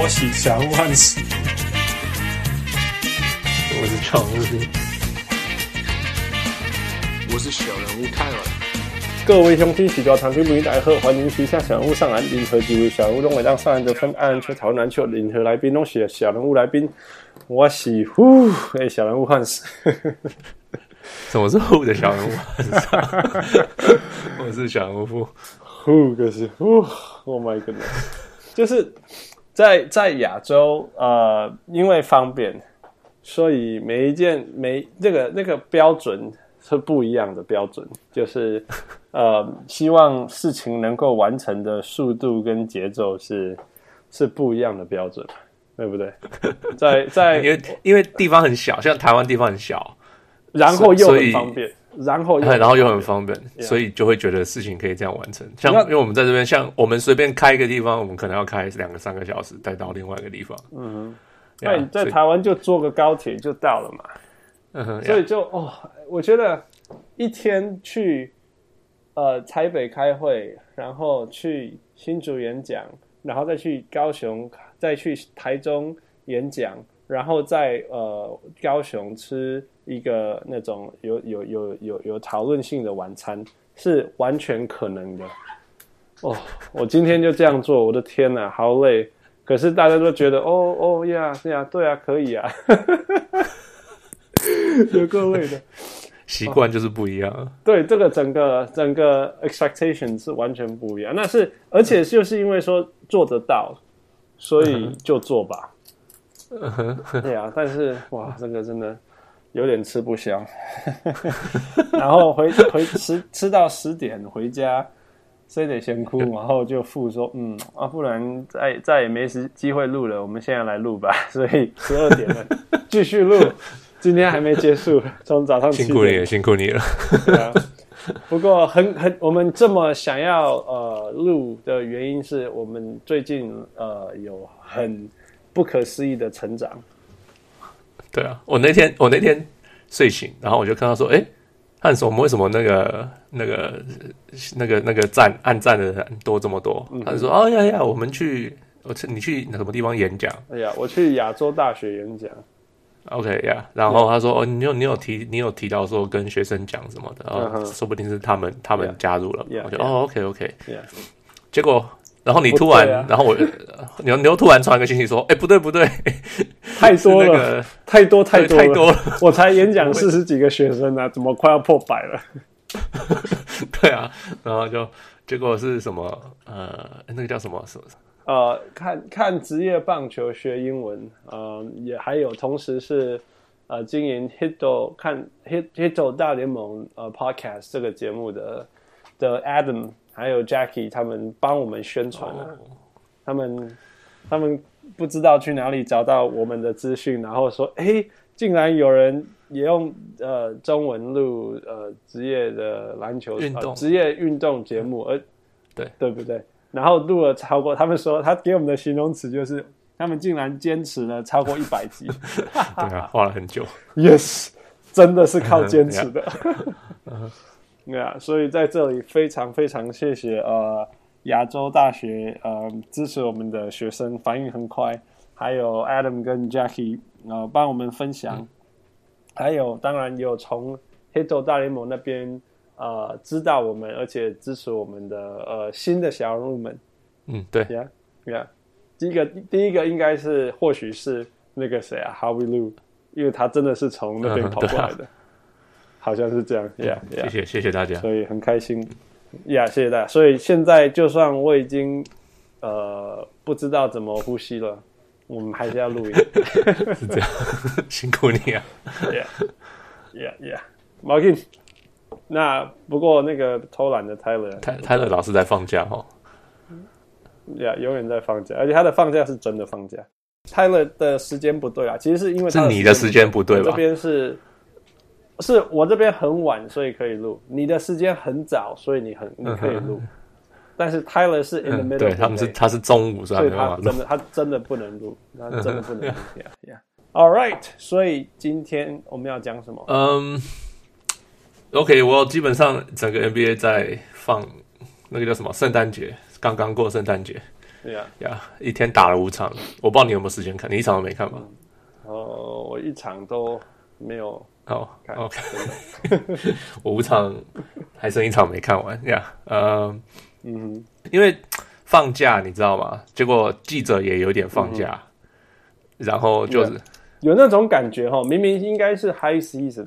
我喜小人物汉斯，我是常务，我是小人物泰尔。各位兄弟喜多长期不大家好，欢迎旗下小人物上岸，任何几位小人物都会让上岸的分，爱篮球讨论篮球，任何来宾都是小人物来宾。我喜呼，哎、欸，小人物汉斯。什么是呼的小人物？我是小人物呼，呼可是呼，Oh my goodness！就是在在亚洲，呃，因为方便，所以每一件每那个那个标准是不一样的标准，就是 呃，希望事情能够完成的速度跟节奏是是不一样的标准，对不对？在在 因为因为地方很小，像台湾地方很小。然后又很方便，然后又 然后又很方便，所以就会觉得事情可以这样完成。像因为我们在这边，像我们随便开一个地方，我们可能要开两个三个小时，再到另外一个地方。嗯，那你在台湾就坐个高铁就到了嘛。嗯哼，所以就哦，我觉得一天去呃台北开会，然后去新竹演讲，然后再去高雄，再去台中演讲，然后在呃高雄吃。一个那种有有有有有讨论性的晚餐是完全可能的哦。我今天就这样做，我的天哪，好累。可是大家都觉得哦哦呀呀，对啊，可以啊，有够累的。习惯就是不一样。哦。对，这个整个整个 expectation 是完全不一样。那是而且就是因为说做得到，所以就做吧。对啊，但是哇，这个真的。有点吃不消，然后回回吃吃到十点回家，谁得先哭，然后就付说嗯啊，不然再再也没时机会录了，我们现在来录吧。所以十二点了，继续录，今天还没结束，从早上辛苦你了，辛苦你了。对啊，不过很很，我们这么想要呃录的原因是我们最近呃有很不可思议的成长。对啊，我那天我那天睡醒，然后我就看到说，哎，汉斯，我们为什么那个那个那个那个赞按赞的人多这么多？嗯、他就说，哦呀呀，我们去，我去你去什么地方演讲？哎呀，我去亚洲大学演讲。OK 呀，然后他说，哦，你有你有提你有提到说跟学生讲什么的，哦、uh -huh. 说不定是他们他们加入了。我就.哦，OK OK. 结果。然后你突然，啊、然后我，你又突然传一个信息说：“哎，不对不 对，太多了，那个、太多太多太多了，我才演讲 四十几个学生啊，怎么快要破百了？”对啊，然后就结果是什么？呃，那个叫什么？什么？呃，看看职业棒球学英文，呃，也还有同时是呃经营 Hito 看 Hit Hito 大联盟呃 Podcast 这个节目的的 Adam。还有 Jackie 他们帮我们宣传了，他们他们不知道去哪里找到我们的资讯，然后说，哎，竟然有人也用呃中文录呃职业的篮球运动、呃、职业运动节目，而对。对不对？然后录了超过，他们说他给我们的形容词就是，他们竟然坚持了超过一百集，对啊，花了很久，Yes，真的是靠坚持的。对啊，所以在这里非常非常谢谢呃亚洲大学呃支持我们的学生，反应很快，还有 Adam 跟 Jackie 呃帮我们分享，嗯、还有当然有从 Hito 大联盟那边呃知道我们而且支持我们的呃新的小人物们，嗯对，Yeah Yeah，第一个第一个应该是或许是那个谁啊 Howie Lu，因为他真的是从那边跑过来的。嗯好像是这样，Yeah，谢谢谢谢大家，所以很开心，Yeah，谢谢大家。所以现在就算我已经呃不知道怎么呼吸了，我们还是要录音，是这样，辛苦你啊，Yeah，Yeah，Yeah，Martin，那不过那个偷懒的 Tyler，Tyler 老是在放假哦，Yeah，永远在放假，而且他的放假是真的放假。Tyler 的时间不对啊，其实是因为他是你的时间不对吧？这边是。是我这边很晚，所以可以录。你的时间很早，所以你很 你可以录。嗯、但是 Tyler 是 in the middle，嗯、对他们是他是中午，所以他真的他真的不能录，他真的不能录。Yeah, yeah. All right，所以今天我们要讲什么？嗯、um,，OK，我基本上整个 NBA 在放那个叫什么圣诞节，刚刚过圣诞节。对呀呀，一天打了五场，我不知道你有没有时间看，你一场都没看吗？哦、呃，我一场都没有。哦，OK，我五场还剩一场没看完呀。呃，嗯，因为放假你知道吗？结果记者也有点放假，嗯、然后就是有那种感觉哈，明明应该是 High Season，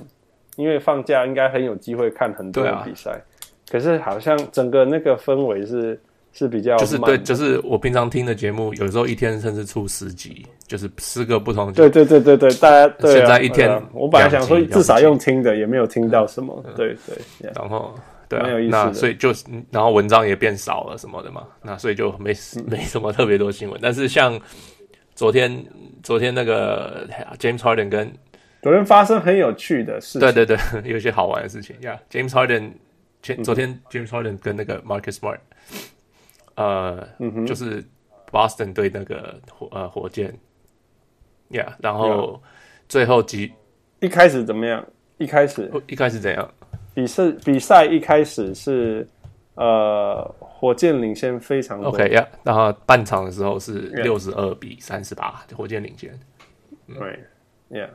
因为放假应该很有机会看很多的比赛，啊、可是好像整个那个氛围是。是比较就是对，就是我平常听的节目，有时候一天甚至出十集，就是四个不同。对对对对对，大家对、啊、现在一天、啊，我本来想说至少用听的，也没有听到什么。嗯、对对，对，然后对、啊，那所以就然后文章也变少了什么的嘛，那所以就没 没什么特别多新闻。但是像昨天昨天那个 James Harden 跟昨天发生很有趣的事情，对对对，有一些好玩的事情呀。Yeah, James Harden 前昨天 James Harden 跟那个 Marcus Smart。呃，嗯，就是 Boston 对那个火呃火箭，Yeah，然后最后几一开始怎么样？一开始一开始怎样？比赛比赛一开始是呃火箭领先非常多，OK，Yeah，然后半场的时候是六十二比三十八，火箭领先，对，Yeah，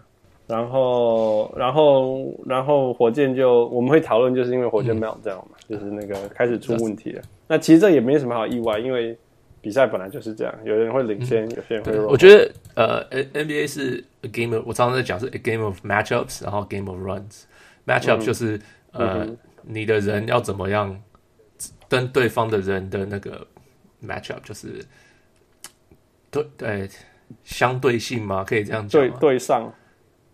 然后然后然后火箭就我们会讨论，就是因为火箭没有这样嘛，就是那个开始出问题了。那其实这也没什么好意外，因为比赛本来就是这样，有人会领先，嗯、有些人会弱。我觉得呃，NBA 是 a game 我常常在讲是 a game of matchups，然后 game of runs。matchup 就是、嗯、呃、嗯，你的人要怎么样跟对方的人的那个 matchup，就是对对相对性嘛，可以这样讲。对对上，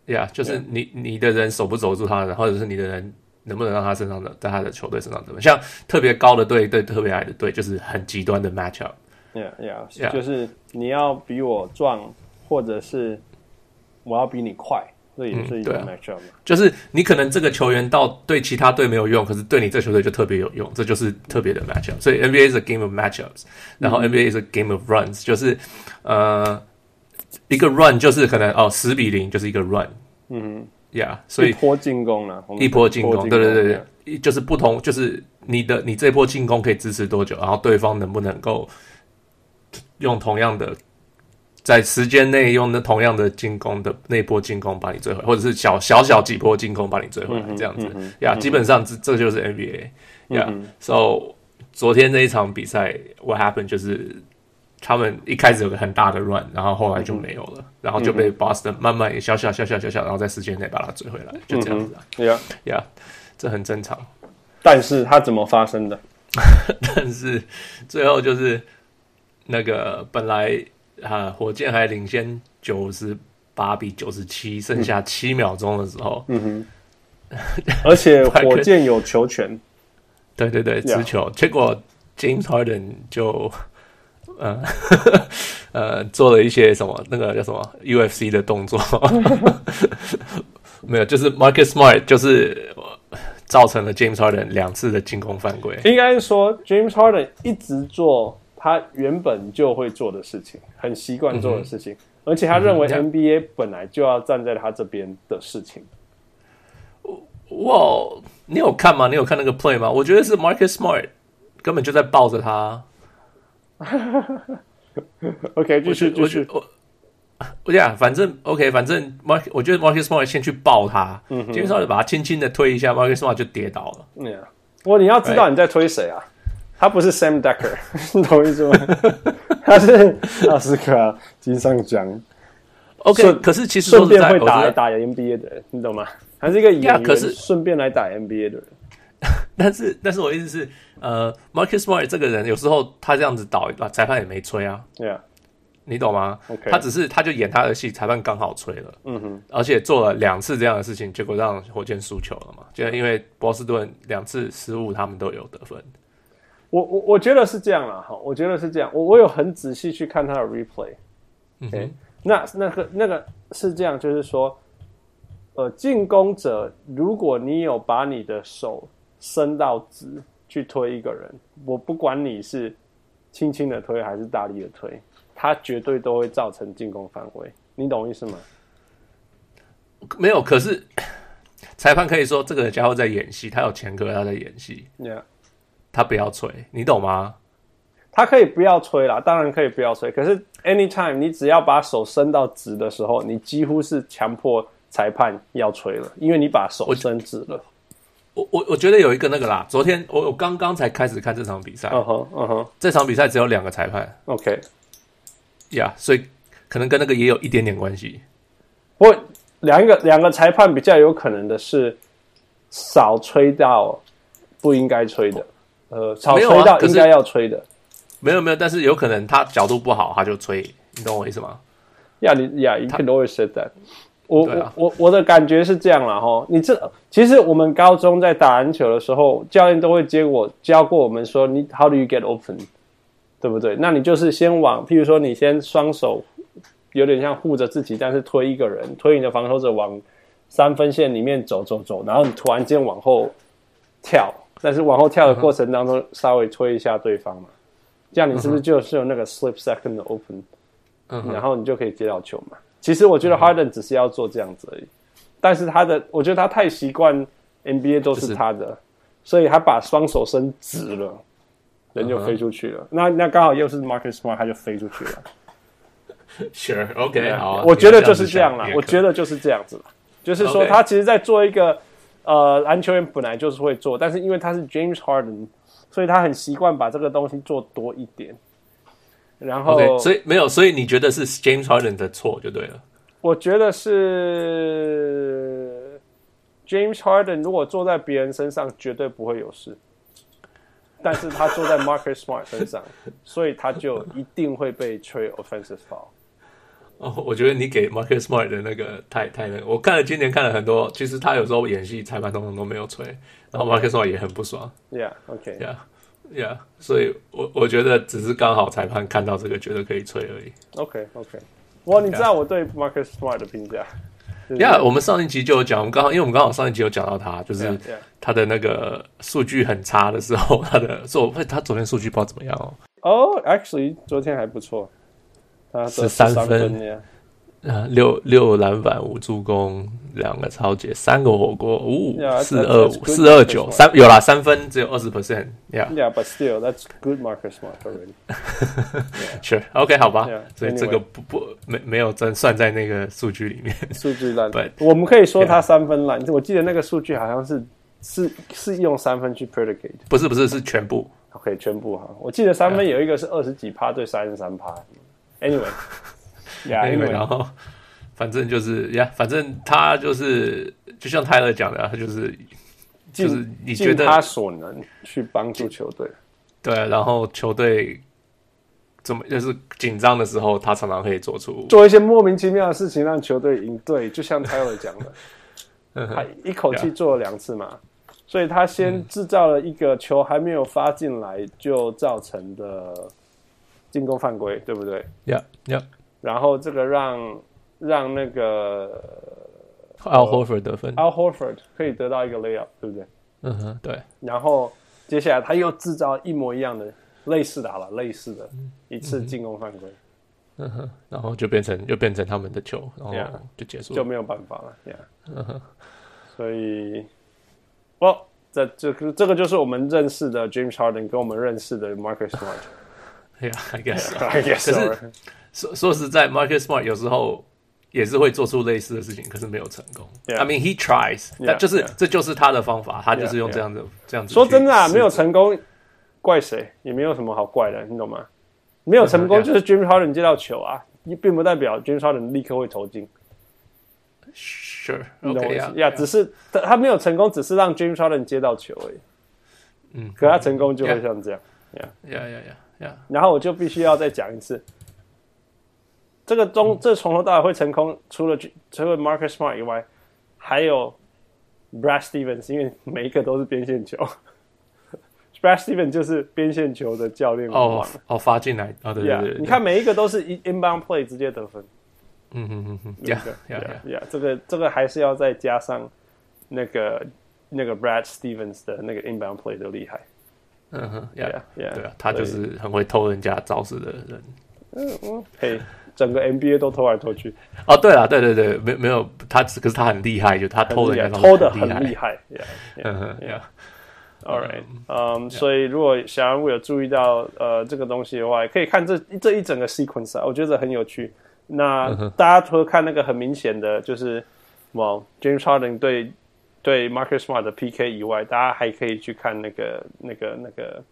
呀、yeah，就是你你的人守不守住他的，或者是你的人。能不能让他身上的在他的球队身上怎么像特别高的队对特别矮的队，就是很极端的 matchup。Yeah, yeah, yeah，就是你要比我壮，或者是我要比你快，这也是一个 matchup、嗯啊。就是你可能这个球员到对其他队没有用，可是对你这球队就特别有用，这就是特别的 matchup。所以 NBA 是 a game of matchups，然后 NBA 是 a game of runs，就是呃一个 run 就是可能哦十比零就是一个 run。嗯。呀、yeah，所以一波进攻了，一波进攻，对对对对就是不同，就是你的你这波进攻可以支持多久，然后对方能不能够用同样的在时间内用那同样的进攻的那波进攻把你追回来，或者是小小小几波进攻把你追回来，嗯、这样子呀，yeah, 基本上这这就是 NBA 呀、嗯。So 昨天那一场比赛，What happened 就是。他们一开始有个很大的 run，然后后来就没有了，嗯、然后就被 Boston 慢慢小小小小小小，然后在时间内把它追回来，就这样子。对呀呀，这很正常。但是它怎么发生的？但是最后就是那个本来啊，火箭还领先九十八比九十七，剩下七秒钟的时候，嗯哼，而且火箭有球权，对对对，持球.结果 James Harden 就。呃，呃，做了一些什么那个叫什么 UFC 的动作，没有，就是 Marcus Smart 就是造成了 James Harden 两次的进攻犯规。应该是说 James Harden 一直做他原本就会做的事情，很习惯做的事情，嗯，而且他认为 NBA 本来就要站在他这边的事情。哇，你有看吗？你有看那个 play 吗？我觉得是 Marcus Smart 根本就在抱着他。OK，就是就是我，我讲，反正 OK，反正 Mark，我觉得 Marcus Smart 先去抱他，嗯哼，基本上就把他轻轻的推一下，Marcus Smart 就跌倒了。嗯，我你要知道你在推谁啊他不是 Sam Decker，你懂意思吗？他是奥斯卡金像奖。OK，可是其实顺便会打打 NBA 的人，你懂吗？还是一个演员，可是顺便来打 NBA 的人。但是，但是我意思是，呃，Marcus Smart 这个人有时候他这样子倒，裁判也没吹啊。对啊，你懂吗？Okay. 他只是他就演他的戏，裁判刚好吹了。嗯哼，而且做了两次这样的事情，结果让火箭输球了嘛？就因为波士顿两次失误，他们都有得分。我我我觉得是这样啦，哈，我觉得是这样。我我有很仔细去看他的 replay。嗯哼，那那个那个是这样，就是说，呃，进攻者，如果你有把你的手。伸到直去推一个人，我不管你是轻轻的推还是大力的推，他绝对都会造成进攻犯规。你懂意思吗？没有，可是 裁判可以说这个家伙在演戏，他有前科，他在演戏。Yeah. 他不要吹，你懂吗？他可以不要吹啦，当然可以不要吹。可是 anytime 你只要把手伸到直的时候，你几乎是强迫裁判要吹了，因为你把手伸直了。我我我觉得有一个那个啦，昨天我我刚刚才开始看这场比赛，嗯哼嗯哼，这场比赛只有两个裁判，OK，呀，yeah, 所以可能跟那个也有一点点关系。不过两个两个裁判比较有可能的是少吹到不应该吹的，呃，少吹到应该要吹的，没有没有，但是有可能他角度不好他就吹，你懂我意思吗？呀，你呀，you can always say that。我我我我的感觉是这样啦哈，你这其实我们高中在打篮球的时候，教练都会接我教过我们说，你 How do you get open，对不对？那你就是先往，譬如说你先双手有点像护着自己，但是推一个人，推你的防守者往三分线里面走走走，然后你突然间往后跳，但是往后跳的过程当中稍微推一下对方嘛，这样你是不是就是有那个 slip second open，嗯，然后你就可以接到球嘛。其实我觉得 Harden 只是要做这样子而已，但是他的，我觉得他太习惯 NBA 都是他的，所以他把双手伸直了，人就飞出去了。那那刚好又是 Marcus Smart，他就飞出去了。Sure，OK，好，我觉得就是这样啦。我觉得就是这样子，就是说他其实，在做一个呃篮球员本来就是会做，但是因为他是 James Harden，所以他很习惯把这个东西做多一点。然后，okay, 所以没有，所以你觉得是 James Harden 的错就对了。我觉得是 James Harden 如果坐在别人身上绝对不会有事，但是他坐在 Marcus Smart 身上，所以他就一定会被吹 offensive foul。哦，我觉得你给 Marcus Smart 的那个太太那个，我看了今年看了很多，其实他有时候演戏裁判通常都没有吹，然后 Marcus Smart 也很不爽。Yeah，OK，Yeah。Yeah，所以我我觉得只是刚好裁判看到这个，觉得可以吹而已。OK，OK。哇，你知道我对 Marcus Smart 的评价？Yeah，我们上一集就有讲，我们刚好因为我们刚好上一集有讲到他，就是他的那个数据很差的时候，他的做他昨天数据不知道怎么样哦。哦，oh，Actually，昨天还不错，他十三分。呃，六六篮板，五助攻，两个抄截，三个火锅，五五四二五四二九三有啦，三分只有二十 percent。Yeah，yeah，but still that's good Marcus Smart already。Sure，OK，好吧，所以这个不不没没有真算在那个数据里面。数据烂，对，我们可以说他三分烂。我记得那个数据好像是是是用三分去 predicate，不是不是是全部。OK，全部哈，我记得三分有一个是二十几趴对三十三趴。Anyway。呀，因为然后反正就是呀，反正他就是就像泰勒讲的，他就是就是你觉得他所能去帮助球队，对，然后球队怎么就是紧张的时候，他常常可以做出做一些莫名其妙的事情，让球队赢。对，就像泰勒讲的，他一口气做了两次嘛，所以他先制造了一个球还没有发进来就造成的进攻犯规，对不对？呀呀。然后这个让让那个 Al Horford 得分，Al Horford 可以得到一个 layup，对不对？嗯哼，对。然后接下来他又制造一模一样的类似的，好了，类似的一次进攻犯规。嗯哼，然后就变成又变成他们的球，然后就结束了，就没有办法了。Yeah，嗯哼，所以，哦，这这个这个就是我们认识的 James Harden 跟我们认识的 Marcus Smart。Yeah，I guess，I guess，可是。说说实在，Marcus Smart 有时候也是会做出类似的事情，可是没有成功。I mean, he tries，那.就是.这就是他的方法，他就是用这样的 Yeah. 这样子。说真的啊，没有成功，怪谁？也没有什么好怪的，你懂吗？没有成功就是 James Harden 接到球啊，你并不代表 James Harden 立刻会投进。Sure，你懂我意思呀？只是他他没有成功，只是让 James Harden 接到球而已。嗯，可他成功就会像这样。Yeah，Yeah，Yeah，Yeah，Yeah。然后我就必须要再讲一次。这个中，这从头到尾会成功，除了除了 Marcus Smart 以外，还有 Brad Stevens，因为每一个都是边线球。Brad Stevens 就是边线球的教练。哦哦，发进来啊，对对对，你看每一个都是 inbound play 直接得分。嗯嗯嗯嗯，Yeah Yeah Yeah，这个这个还是要再加上那个那个 Brad Stevens 的那个 inbound play 的厉害。嗯哼，Yeah Yeah，对啊，他就是很会偷人家招式的人。嗯嗯，嘿。整个 NBA 都偷来偷去。哦，对了，对对对，没没有他，可是他很厉害，就他偷人家偷的很厉害。嗯哼，All right，嗯，所以如果小人物有注意到呃这个东西的话，可以看这这一整个 sequence 啊，我觉得很有趣。那大家除了看那个很明显的就是，哇，James Harden 对对 Marcus Smart 的 PK 以外，大家还可以去看那个那个那个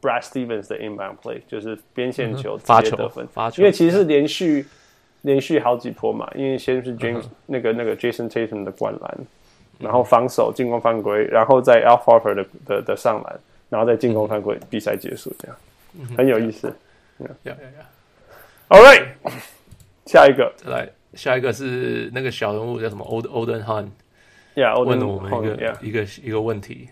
Brad Stevens 的 inbound play，就是边线球直接得分，发球，因为其实是连续连续好几波嘛，因为先是 James 那个那个 Jason Tatum 的灌篮。然后防守进攻犯规，然后在 Al Horford 的的的上篮，然后再进攻犯规，比赛结束，这样很有意思。呀呀呀！All right，下一个来，下一个是那个小人物叫什么？Old Olden 问了我们一个一个一个问题。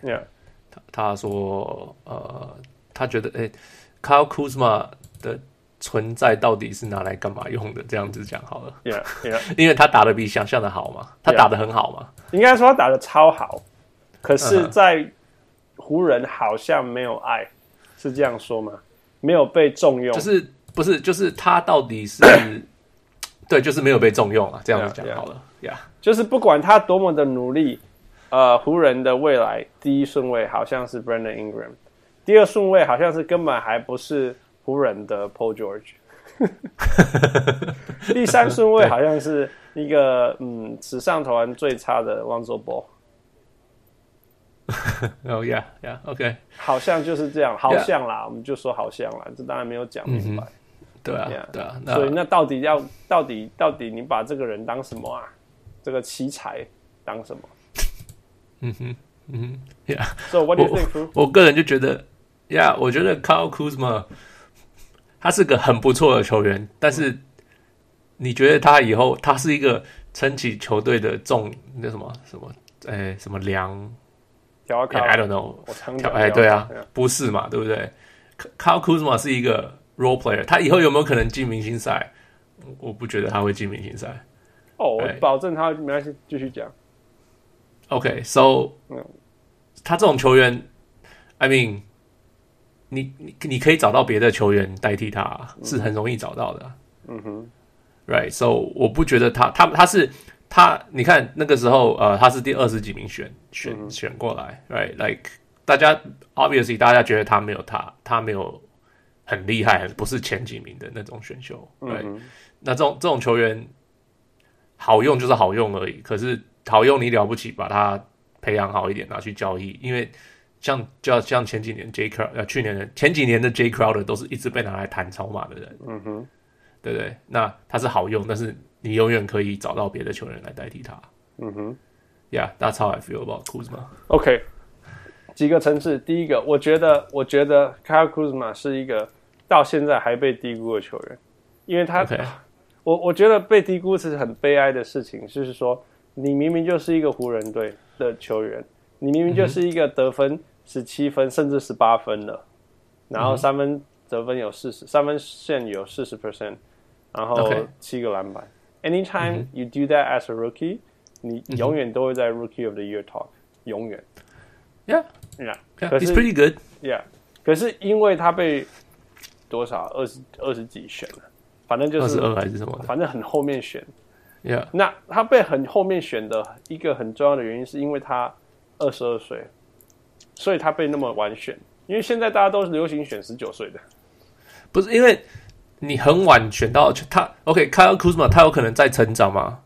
他他说呃，他觉得哎，Kyle Kuzma 的。存在到底是拿来干嘛用的？这样子讲好了。Yeah, yeah. 因为他打的比想象的好嘛，他打的很好嘛。应该说他打的超好，可是，在湖人好像没有爱，是这样说吗？没有被重用，就是不是？就是他到底是 对，就是没有被重用啊。这样子讲好了呀. Yeah. 就是不管他多么的努力，呃，湖人的未来第一顺位好像是 Brandon Ingram，第二顺位好像是根本还不是。湖人的 Paul George，第三顺位好像是一个嗯史上投篮最差的 Lonzo Ball。哦，Yeah Yeah，OK，好像就是这样，好像啦，我们就说好像啦，这当然没有讲明白。对啊，对啊，所以那到底要到底到底你把这个人当什么啊？这个奇才当什么？嗯哼，嗯哼，Yeah。So what do you think？我个人就觉得，Yeah，我觉得 Kyle Kuzma。他是个很不错的球员，但是你觉得他以后他是一个撑起球队的重那什么什么哎、欸、什么梁？I don't know，我哎对啊，不是嘛，对不对？Kyle Kuzma 是一个 role player，他以后有没有可能进明星赛？我不觉得他会进明星赛。哦，我保证他没关系，继续讲。OK，so，他这种球员，I mean。你你你可以找到别的球员代替他，是很容易找到的。嗯哼，Right，so 我不觉得他他他是他，你看那个时候呃，他是第二十几名选选选过来，Right，like 大家 obviously 大家觉得他没有他他没有很厉害，不是前几名的那种选秀，Right，那这种这种球员好用就是好用而已，可是好用你了不起，把它培养好一点拿去交易，因为。像就像前几年 J Crowder 呃，去年的前几年的 J Crowder 都是一直被拿来谈筹码的人，嗯哼，对不对？那他是好用，但是你永远可以找到别的球员来代替他，嗯哼，Yeah，that's how I feel about Kuzma。OK，几个层次，第一个，我觉得，我觉得 Kyle Kuzma 是一个到现在还被低估的球员，因为他，Okay. 我我觉得被低估是很悲哀的事情，就是说，你明明就是一个湖人队的球员，你明明就是一个得分。十七分甚至十八分的，然后三分得分有四十、嗯，三分线有四十 percent，然后七个篮板。Anytime you do that as a rookie，、嗯、你永远都会在 Rookie of the Year talk，永远。Yeah，Yeah，He's pretty good。Yeah，可是因为他被多少二十二十几选了，反正就是二十二还是什么的，反正很后面选。Yeah，那他被很后面选的一个很重要的原因，是因为他二十二岁。所以他被那么晚选，因为现在大家都是流行选十九岁的，不是因为你很晚选到他。OK，Kyle Kuzma 他有可能在成长吗？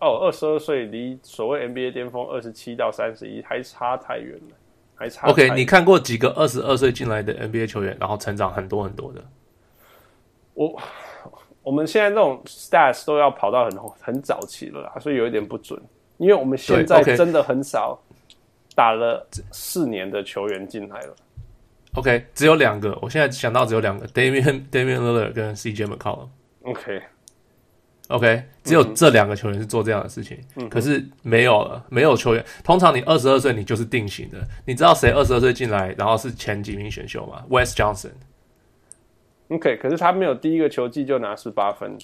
哦，二十二岁离所谓 NBA 巅峰二十七到三十一还差太远了，还差。OK，你看过几个二十二岁进来的 NBA 球员，然后成长很多很多的？我我们现在这种 stats 都要跑到很很早期了啦，所以有一点不准，因为我们现在真的很少。打了四年的球员进来了，OK，只有两个。我现在想到只有两个，Damian Damian Lillard 跟 CJ McCollum。OK，OK，、只有这两个球员是做这样的事情。嗯，可是没有了，没有球员。通常你二十二岁，你就是定型的。你知道谁二十二岁进来，然后是前几名选秀吗？West Johnson。OK，可是他没有第一个球季就拿十八分。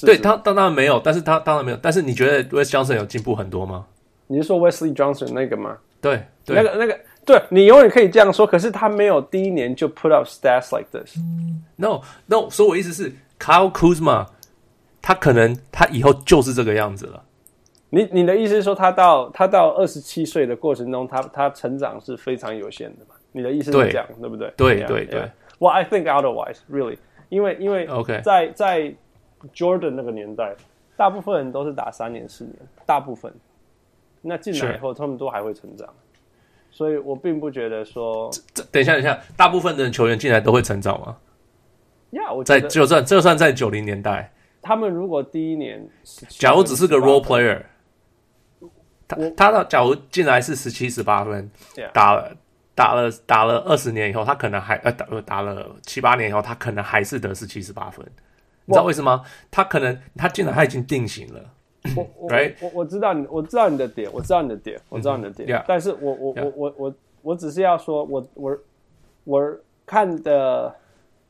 对他当然没有，但是他当然没有。但是你觉得 Wes Johnson 有进步很多吗？你是说 Wesley Johnson 那个吗？对，对，那个那个，对，你永远可以这样说，可是他没有第一年就 put up stats like this。No No，所以我意思是，Kyle Kuzma，他可能他以后就是这个样子了。你你的意思是说，他到他到二十七岁的过程中，他他成长是非常有限的嘛？你的意思是这样，对，对不对？对对对。Well, I think otherwise, really，因为因为 OK，在在 Jordan 那个年代，大部分人都是打三年四年，大部分。那进来以后，他们都还会成长，所以我并不觉得说，这等一下等一下，大部分的球员进来都会成长吗？呀、yeah，我在就算就算在九零年代，他们如果第一年，假如只是个 role player，他他到假如进来是十七十八分.打了打了打了二十年以后，他可能还呃打打了七八年以后，他可能还是得是七十八分，你知道为什么？他可能他进来他已经定型了。我我我我知道你，我知道你的点，我知道你的点，我知道你的点。Mm -hmm. yeah. 但是我我我我我我只是要说，我我我看的，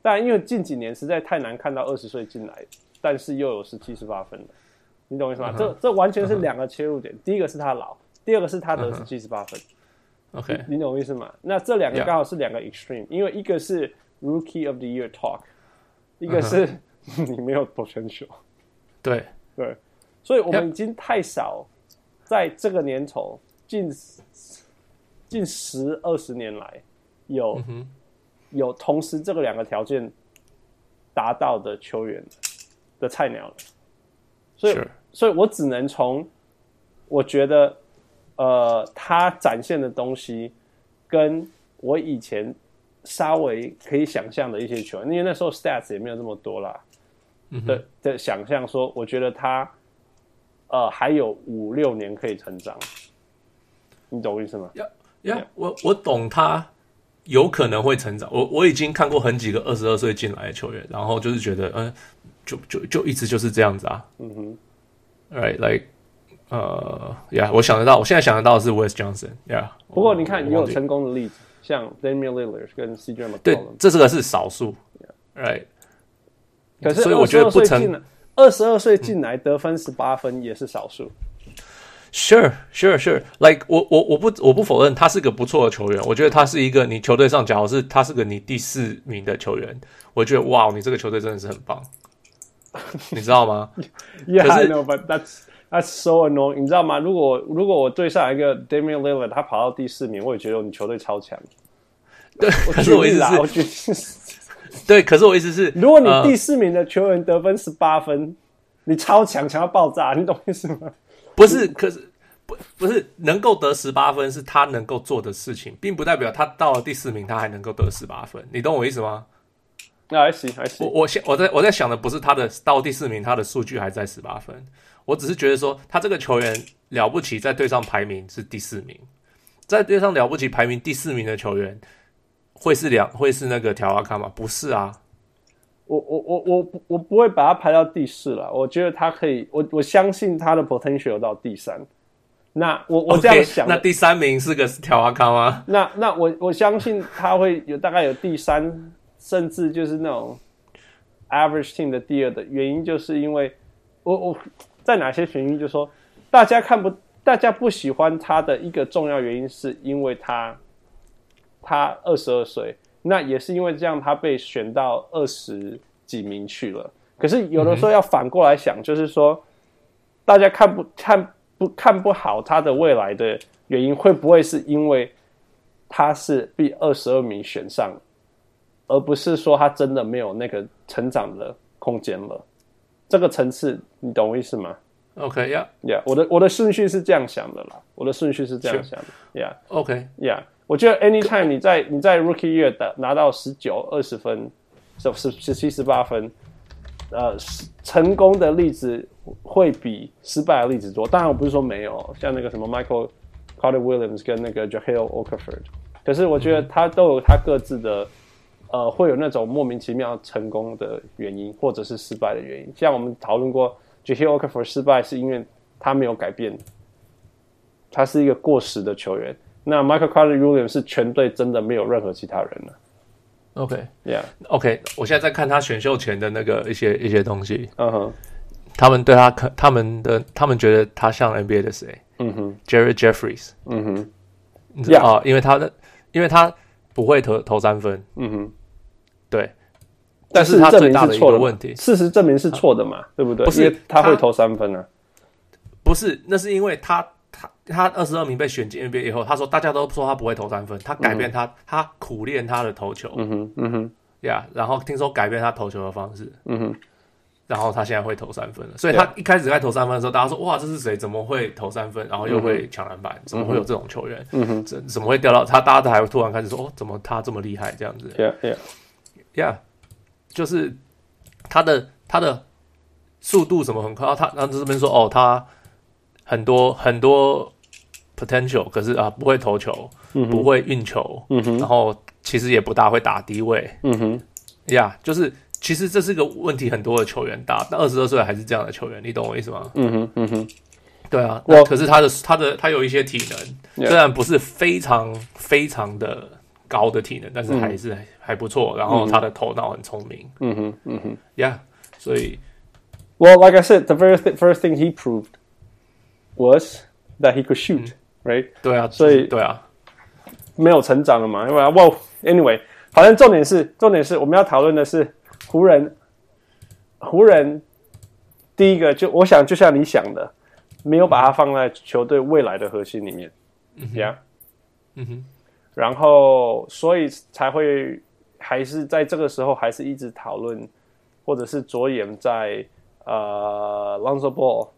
但因为近几年实在太难看到二十岁进来，但是又有十七十八分的，你懂我意思吗？Uh -huh. 这这完全是两个切入点。Uh -huh. 第一个是他老，第二个是他得是七十八分。OK，你，懂我意思吗？那这两个刚好是两个 extreme. 因为一个是 Rookie of the Year talk，一个是、uh. 你没有 potential。对对。所以我们已经太少，在这个年头近近十二十年来有、嗯、有同时这个两个条件达到的球员的菜鸟了，所以所以我只能从我觉得呃他展现的东西跟我以前稍微可以想象的一些球员，因为那时候 stats 也没有这么多啦，嗯、的的想象说，我觉得他。呃，还有五六年可以成长，你懂我意思吗？呀呀，我我懂他有可能会成长。我我已经看过很几个二十二岁进来的球员，然后就是觉得，嗯、呃，就就就一直就是这样子啊。嗯哼，right，like，呃，呀，我想得到，我现在想得到的是 Wes Johnson，呀、yeah。不过你看，你有成功的例子，像 Damian Lillard 跟 CJ McCollum，对，这是个是少数，right。可是，所以我觉得不成。二十二岁进来得分十八分也是少数。Sure, sure, sure. Like 我我我不我不否认他是个不错的球员。我觉得他是一个你球队上，假如是他是个你第四名的球员，我觉得哇，你这个球队真的是很棒，你知道吗？Yeah, I know, but that's that's so annoying. 你知道吗？如果如果我对上一个 Damian Lillard，他跑到第四名，我也觉得你球队超强。对，可是我意思是，我觉得。对，可是我意思是，如果你第四名的球员得分十八分，呃，你超强，强到爆炸，你懂意思吗？不是，可是不不是能够得十八分是他能够做的事情，并不代表他到了第四名他还能够得十八分，你懂我意思吗？那还行还行。我我现我在我在想的不是他的到第四名他的数据还在十八分，我只是觉得说他这个球员了不起，在队上排名是第四名，在队上了不起排名第四名的球员。会是两会是那个条阿卡吗？不是啊，我我我我我不会把他排到第四了。我觉得他可以，我我相信他的 potential 到第三。那我我这样想，那第三名是个条阿康吗？那那我我相信他会有大概有第三，甚至就是那种 average team 的第二的原因，就是因为我我在哪些原因，就是说大家看不，大家不喜欢他的一个重要原因，是因为他。他二十二岁，那也是因为这样，他被选到二十几名去了。可是有的时候要反过来想，就是说，大家看不看不看不好他的未来的原因，会不会是因为他是被二十二名选上，而不是说他真的没有那个成长的空间了？这个层次，你懂我意思吗？OK，Yeah，Yeah，、okay, 我的我的顺序是这样想的啦，我的顺序是这样想的，Yeah，OK，Yeah。我觉得 anytime 你在你在 rookie year 的拿到十九二十分，十十十七十八分，呃，成功的例子会比失败的例子多。当然我不是说没有，像那个什么 Michael Carter Williams 跟那个 Jahlil Okafor，可是我觉得他都有他各自的，呃，会有那种莫名其妙成功的原因，或者是失败的原因。像我们讨论过 Jahlil Okafor 失败是因为他没有改变，他是一个过时的球员。那 Michael Carter Williams 是全队真的没有任何其他人了。OK，Yeah，OK，okay. okay, 我现在在看他选秀前的那个一些一些东西。嗯哼，他们对他可，他们的他们觉得他像 NBA 的谁？嗯哼，Jerry Jeffries。嗯哼，你知道啊，因为他的，因为他不会投投三分。嗯哼，对。但是他最大的一个问题，事实证明是错的嘛，啊、对不对？不是，他会投三分啊。不不是，那是因为他他他二十二名被选进 NBA 以后，他说大家都说他不会投三分，他改变他、嗯、他苦练他的投球，嗯哼嗯哼，呀，yeah, 然后听说改变他投球的方式，嗯哼。然后他现在会投三分了，所以他一开始在投三分的时候，大家说哇，这是谁？怎么会投三分？然后又会抢篮板？怎么会有这种球员？嗯哼，怎怎么会掉到他？大家都还会突然开始说哦，怎么他这么厉害？这样子，Yeah Yeah Yeah，就是他的他的速度什么很快。他然后这边说哦，他很多很多 potential，可是啊不会投球，不会运球，然后其实也不大会打低位，嗯哼，Yeah，就是。其实这是个问题，很多的球员打，但二十二岁还是这样的球员，你懂我意思吗？嗯哼，嗯哼，对啊。我可是他的他的他有一些体能，虽然不是非常非常的高的体能，但是还是还不错。然后他的头脑很聪明。嗯哼，嗯哼，Yeah。所以，Well, like I said, the very first thing he proved was that he could shoot, right？对啊，所以对啊，没有成长了嘛？因为 Well, anyway，反正重点是重点是我们要讨论的是。湖人，湖人，第一个就我想，就像你想的，没有把它放在球队未来的核心里面，，Yeah，嗯哼，然后所以才会还是在这个时候还是一直讨论，或者是着眼在呃 Lonzo Ball、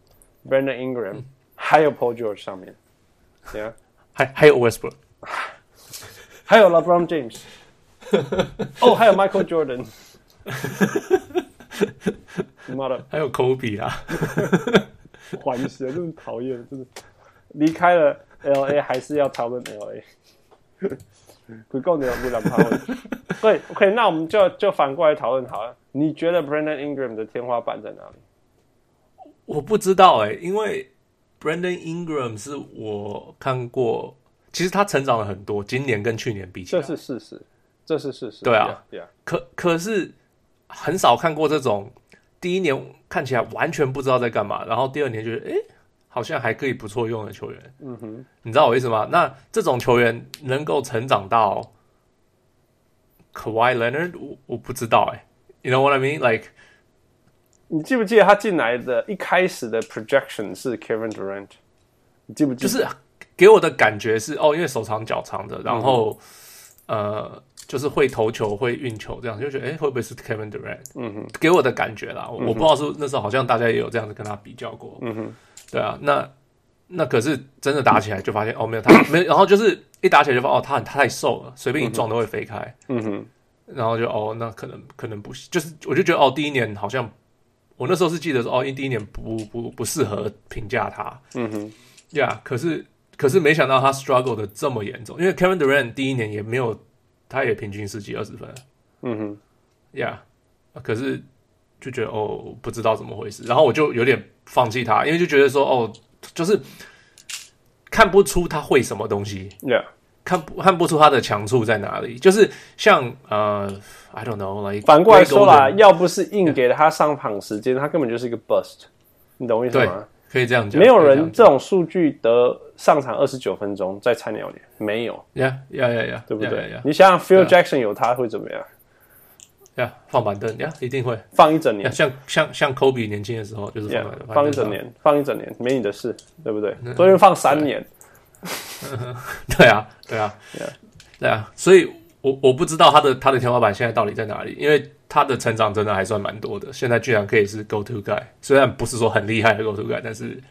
Brandon Ingram、嗯、还有 Paul George 上面，Yeah，还还有 Westbrook，还有 LeBron James，哦，还有 Michael Jordan。妈的，还有科比啊！环蛇这么讨厌，真的离开了 LA 还是要讨论 LA。不 够牛，不能讨论。对，OK，那我们就就反过来讨论好了。你觉得 Brandon Ingram 的天花板在哪里？我不知道哎、欸，因为 Brandon Ingram 是我看过，其实他成长了很多，今年跟去年比起来，这是事实，这是事实。对啊，对啊。可可是。很少看过这种，第一年看起来完全不知道在干嘛，然后第二年觉得哎，好像还可以不错用的球员。嗯哼，你知道我意思吗？那这种球员能够成长到 Kawhi Leonard，我我不知道哎。You know what I mean? Like，你记不记得他进来的一开始的 projection 是 Kevin Durant？你记不记得？就是给我的感觉是哦，因为手长脚长的，然后、嗯、呃。就是会投球、会运球，这样就觉得，哎，会不会是 Kevin Durant？嗯哼，给我的感觉啦，我不知道是那时候好像大家也有这样子跟他比较过。嗯哼，对啊，那那可是真的打起来就发现，哦，没有他没有，然后就是一打起来就发现，哦，他很他太瘦了，随便一撞都会飞开。嗯哼，然后就哦，那可能可能不行，就是我就觉得哦，第一年好像我那时候是记得说，哦，因为第一年不不不适合评价他。嗯哼，呀，yeah, 可是可是没想到他 struggle 的这么严重，因为 Kevin Durant 第一年也没有。他也平均十几二十分，嗯哼，呀，yeah, 可是就觉得哦，不知道怎么回事，然后我就有点放弃他，因为就觉得说哦，就是看不出他会什么东西，Yeah. 看不看不出他的强处在哪里，就是像呃，I don't know，like 反过来说啦，要不是硬给了他上场时间，Yeah. 他根本就是一个 bust，你懂我意思吗？可以这样讲，没有人这种数据得上场二十九分钟在菜鸟联没有，呀呀呀呀，对不对？呀，你想想，Phil Jackson 有他会怎么样？呀，放板凳呀，一定会放一整年。像像像 Kobe 年轻的时候就是放放一整年，放一整年，没你的事，对不对？昨天放三年，对啊，对啊，对啊，所以我我不知道他的他的天花板现在到底在哪里，因为。他的成长真的还算蛮多的，现在居然可以是 Go To Guy，虽然不是说很厉害的 Go To Guy，但是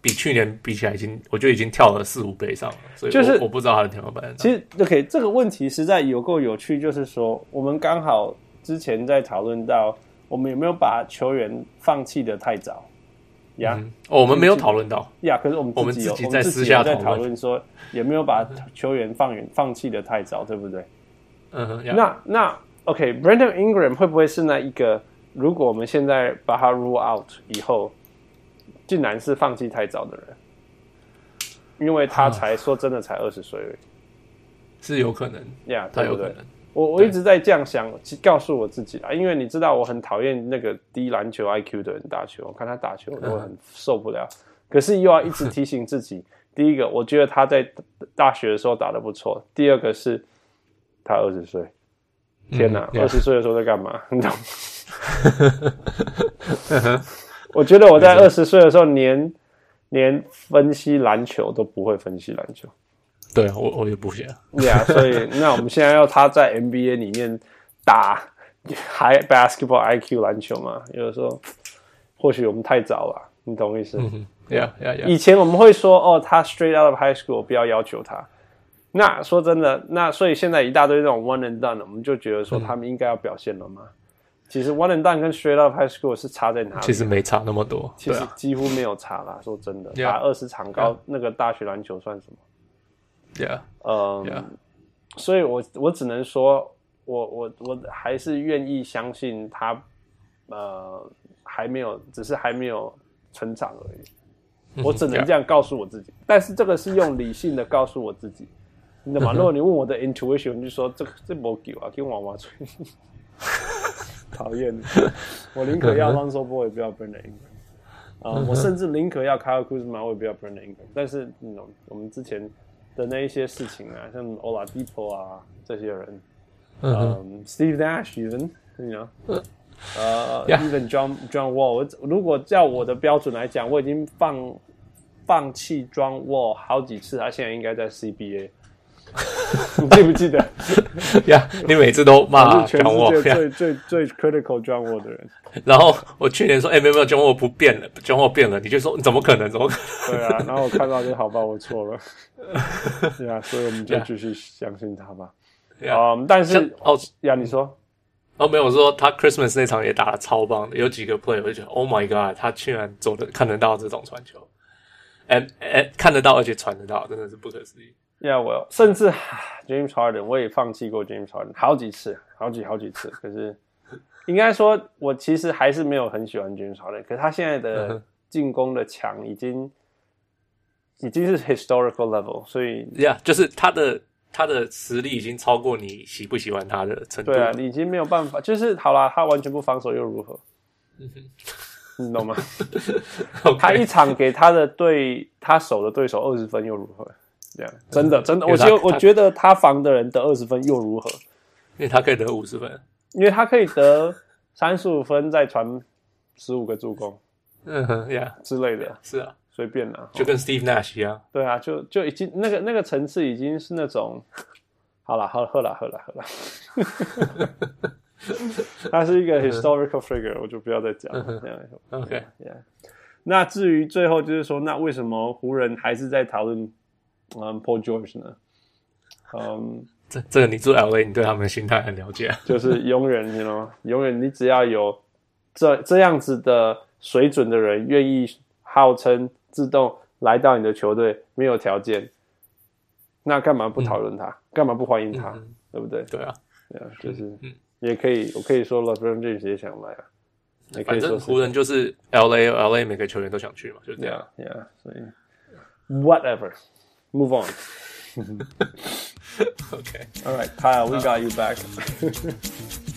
比去年比起来，已经我觉得已经跳了四五倍上了。所以我，就是我不知道他的天花板。其实，OK，这个问题实在有够有趣，就是说，我们刚好之前在讨论到，我们有没有把球员放弃的太早？呀、哦，我们没有讨论到呀可是我们自己有，我们自己在私下在讨论说，有没有把球员放远放弃的太早，对不对？嗯哼，那那。OK，Brandon、okay, Ingram 会不会是那一个？如果我们现在把他 rule out 以后，竟然是放弃太早的人，因为他才说真的才二十岁而已，是有可能呀，他有可能。我我一直在这样想，告诉我自己啊，因为你知道我很讨厌那个低篮球 IQ 的人打球，我看他打球我都很受不了。可是又要一直提醒自己，第一个，我觉得他在大学的时候打得不错；第二个是，他二十岁。天哪！二十岁的时候在干嘛？你懂？我觉得我在二十岁的时候，连连分析篮球都不会分析篮球。对啊，我我也不行。对啊，所以那我们现在要他在 NBA 里面打 High Basketball IQ 篮球嘛？有的时候或许我们太早了，你懂我意思？嗯 Yeah, yeah, yeah. 以前我们会说哦，他 straight out of high school，不要要求他。那说真的，那所以现在一大堆这种 one and done，我们就觉得说他们应该要表现了吗？嗯、其实 one and done 跟 straight out of high school 是差在哪里？其实没差那么多，其实几乎没有差啦。说真的，打二十场高.那个大学篮球算什么？Yeah，嗯，yeah. 所以我我只能说，我我我还是愿意相信他，呃，还没有，只是还没有成长而已。我只能这样告诉我自己，但是这个是用理性的告诉我自己，你知道吗？如果你问我的 intuition，你就说这个这没救啊，跟娃娃吹，讨厌，我宁可要 Lonzo Ball，也不要 Brandon Ingram，啊，我甚至宁可要 Kyle Kuzma，我也不要 Brandon Ingram。但是，no，我们之前的那一些事情啊，像 Oladipo 啊这些人，嗯，Steve Nash，even，you know。呃、uh,，even John John Wall，我如果照我的标准来讲，我已经放放弃 John Wall 好几次，他现在应该在 CBA，你记不记得？呀、yeah,，你每次都骂 John Wall 最最最最 critical John Wall 的人。然后我去年说，哎、欸，没有没有，John Wall 不变了，John Wall 变了，你就说怎么可能？怎么可能？对啊，然后我看到就好吧，我错了。对啊，所以我们就继续相信他吧。啊、yeah. um,，但是哦呀你说。哦，没有说他 Christmas 那场也打的超棒的，有几个 play 我就觉得 Oh my God，他居然走的看得到这种传球，哎哎，看得到而且传得到，真的是不可思议。Yeah，well，甚至 James Harden 我也放弃过 James Harden 好几次，好几好几次。可是应该说，我其实还是没有很喜欢 James Harden。可是他现在的进攻的强已经已经是 historical level，所以 Yeah，就是他的。他的实力已经超过你喜不喜欢他的程度。对啊，你已经没有办法，就是好啦，他完全不防守又如何？嗯、你懂吗 他一场给他的对他守的对手二十分又如何？这样真的真的，我觉得我觉得他防的人得二十分又如何？因为他可以得五十分，因为他可以得三十五分再传十五个助攻，嗯哼呀之类的，是啊。随便啦，就跟 Steve Nash 一样。对啊，就就已经那个那个层次已经是那种，好了，喝喝了喝了喝了。他是一个 historical figure，我就不要再讲了。这样 OK，yeah。那至于最后就是说，那为什么湖人还是在讨论嗯 Paul George 呢？嗯，这这个你住 LA，你对他们的心态很了解。就是永远，你知道吗？永远，你只要有这这样子的水准的人愿意号称。自动来到你的球队，没有条件，那干嘛不讨论他？干、嗯、嘛不欢迎他、嗯？对不对？对啊，对啊，就是，嗯、也可以，我可以说 LeBron James 也想来啊。反正湖人就是 LA，LA 每个球员都想去嘛，就这样。Yeah，所以 Move on. okay. All right, Kyle, we uh, got you back.